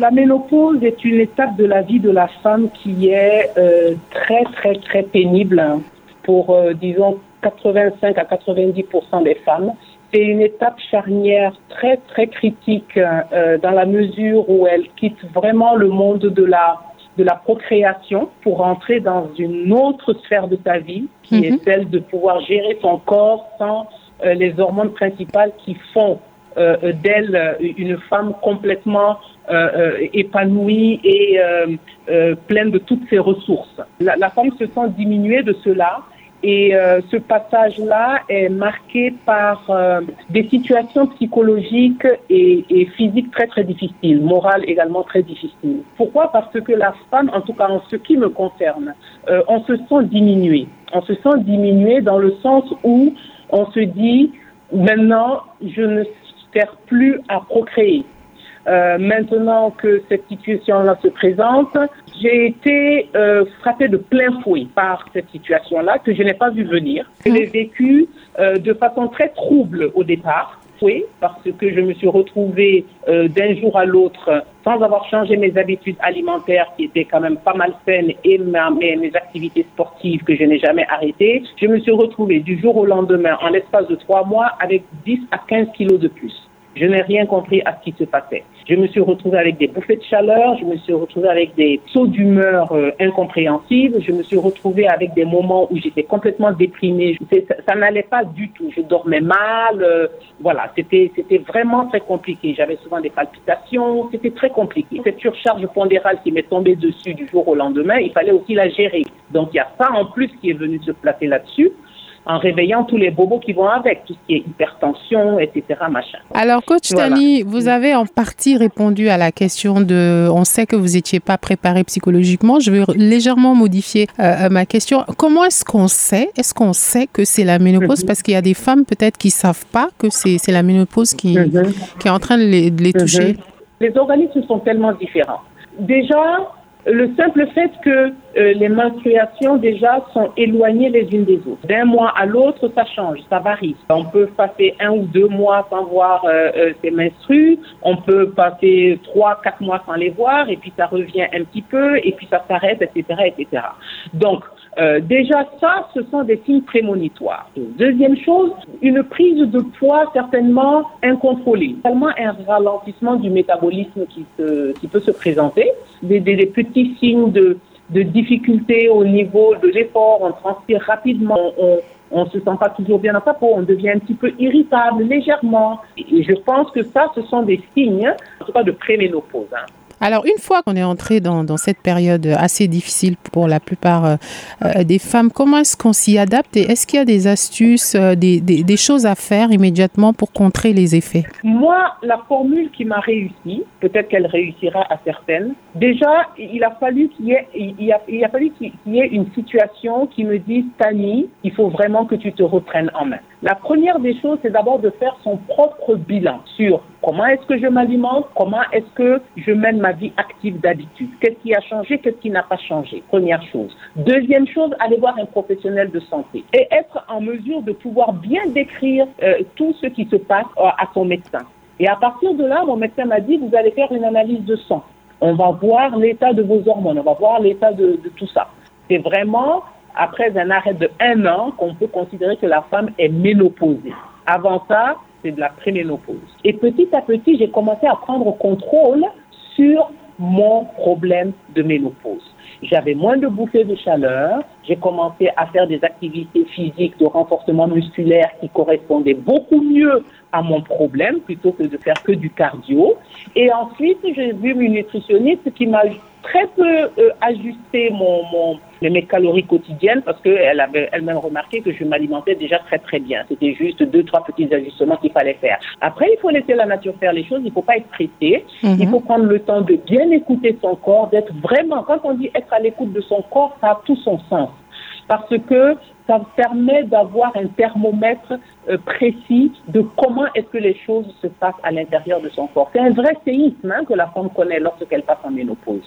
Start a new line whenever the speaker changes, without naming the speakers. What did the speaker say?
La ménopause est une étape de la vie de la femme qui est euh, très, très, très pénible pour, euh, disons, 85 à 90% des femmes. C'est une étape charnière très, très critique euh, dans la mesure où elle quitte vraiment le monde de la, de la procréation pour entrer dans une autre sphère de sa vie, qui est celle de pouvoir gérer son corps sans les hormones principales qui font d'elle une femme complètement euh, euh, épanouie et euh, pleine de toutes ses ressources. La, femme se sent diminuée de cela et ce passage-là est marqué par des situations psychologiques et, physiques très très difficiles, morales également très difficiles. Pourquoi? Parce que la femme, en tout cas en ce qui me concerne, on se sent diminué. On se sent diminué dans le sens où on se dit maintenant je ne sers plus à procréer. Euh, maintenant que cette situation-là se présente, j'ai été euh, frappée de plein fouet par cette situation-là que je n'ai pas vu venir. Je l'ai vécue euh, de façon très trouble au départ. Oui, parce que je me suis retrouvée d'un jour à l'autre sans avoir changé mes habitudes alimentaires qui étaient quand même pas mal saines et mes, mes activités sportives que je n'ai jamais arrêtées. Je me suis retrouvée du jour au lendemain, en l'espace de trois mois, avec 10 à 15 kilos de plus. Je n'ai rien compris à ce qui se passait. Je me suis retrouvée avec des bouffées de chaleur, je me suis retrouvée avec des sauts d'humeur euh, incompréhensibles, je me suis retrouvée avec des moments où j'étais complètement déprimée. Ça, n'allait pas du tout. Je dormais mal. Euh, voilà, c'était c'était vraiment très compliqué. J'avais souvent des palpitations. C'était très compliqué. Cette surcharge pondérale qui m'est tombée dessus du jour au lendemain, il fallait aussi la gérer. Donc il y a ça en plus qui est venu se placer là-dessus en réveillant tous les bobos qui vont avec, tout ce qui est hypertension, etc. Machin.
Alors, coach Tani, vous avez en partie répondu à la question de, on sait que vous n'étiez pas préparé psychologiquement. Je vais légèrement modifier euh, ma question. Comment est-ce qu'on sait, est-ce qu'on sait que c'est la ménopause? Mhm. Parce qu'il y a des femmes peut-être qui savent pas que c'est la ménopause qui, mhm. qui est en train de les, de les toucher. Mhm.
Les organismes sont tellement différents. Déjà, le simple fait que euh, les menstruations déjà sont éloignées les unes des autres. D'un mois à l'autre, ça change, ça varie. On peut passer un ou deux mois sans voir euh, euh, ses menstrues, on peut passer trois, quatre mois sans les voir, et puis ça revient un petit peu, et puis ça s'arrête, etc., etc. Donc, euh, déjà, ça, ce sont des signes prémonitoires. Deuxième chose, une prise de poids certainement incontrôlée. Seulement un ralentissement du métabolisme qui, se, qui peut se présenter, des, petits signes de, de difficulté au niveau de l'effort, on transpire rapidement, on, on se sent pas toujours bien dans sa peau, on devient un petit peu irritable légèrement. Et je pense que ça, ce sont des signes, en tout cas de préménopause. Hein.
Alors, une fois qu'on est entré dans, cette période assez difficile pour la plupart euh, euh, des femmes, comment est-ce qu'on s'y adapte et est-ce qu'il y a des astuces, euh, des, choses à faire immédiatement pour contrer les effets?
Moi, la formule qui m'a réussi, peut-être qu'elle réussira à certaines, déjà, il a fallu qu'il y ait, il a fallu qu'il y ait une situation qui me dise, Tani, il faut vraiment que tu te reprennes en main. La première des choses, c'est d'abord de faire son propre bilan sur comment est-ce que je m'alimente, comment est-ce que je mène ma vie active d'habitude, qu'est-ce qui a changé, qu'est-ce qui n'a pas changé? Première chose. Deuxième chose, aller voir un professionnel de santé et être en mesure de pouvoir bien décrire euh, tout ce qui se passe euh, à son médecin. Et à partir de là, mon médecin m'a dit, vous allez faire une analyse de sang. On va voir l'état de vos hormones, on va voir l'état de, de tout ça. C'est vraiment après un arrêt de un an qu'on peut considérer que la femme est ménopausée. Avant ça, c'est de la préménopause. Et petit à petit, j'ai commencé à prendre contrôle sur mon problème de ménopause. J'avais moins de bouffées de chaleur, j'ai commencé à faire des activités physiques de renforcement musculaire qui correspondaient beaucoup mieux à mon problème plutôt que de faire que du cardio. Et ensuite, j'ai vu une nutritionniste qui m'a très peu euh, ajusté mon, mon, mes calories quotidiennes parce qu'elle avait elle-même remarqué que je m'alimentais déjà très très bien. C'était juste deux, trois petits ajustements qu'il fallait faire. Après, il faut laisser la nature faire les choses. Il ne faut pas être pressé. Mm-hmm. Il faut prendre le temps de bien écouter son corps, d'être vraiment, quand on dit être à l'écoute de son corps, ça a tout son sens parce que ça permet d'avoir un thermomètre euh, précis de comment est-ce que les choses se passent à l'intérieur de son corps. C'est un vrai séisme hein, que la femme connaît lorsqu'elle passe en ménopause.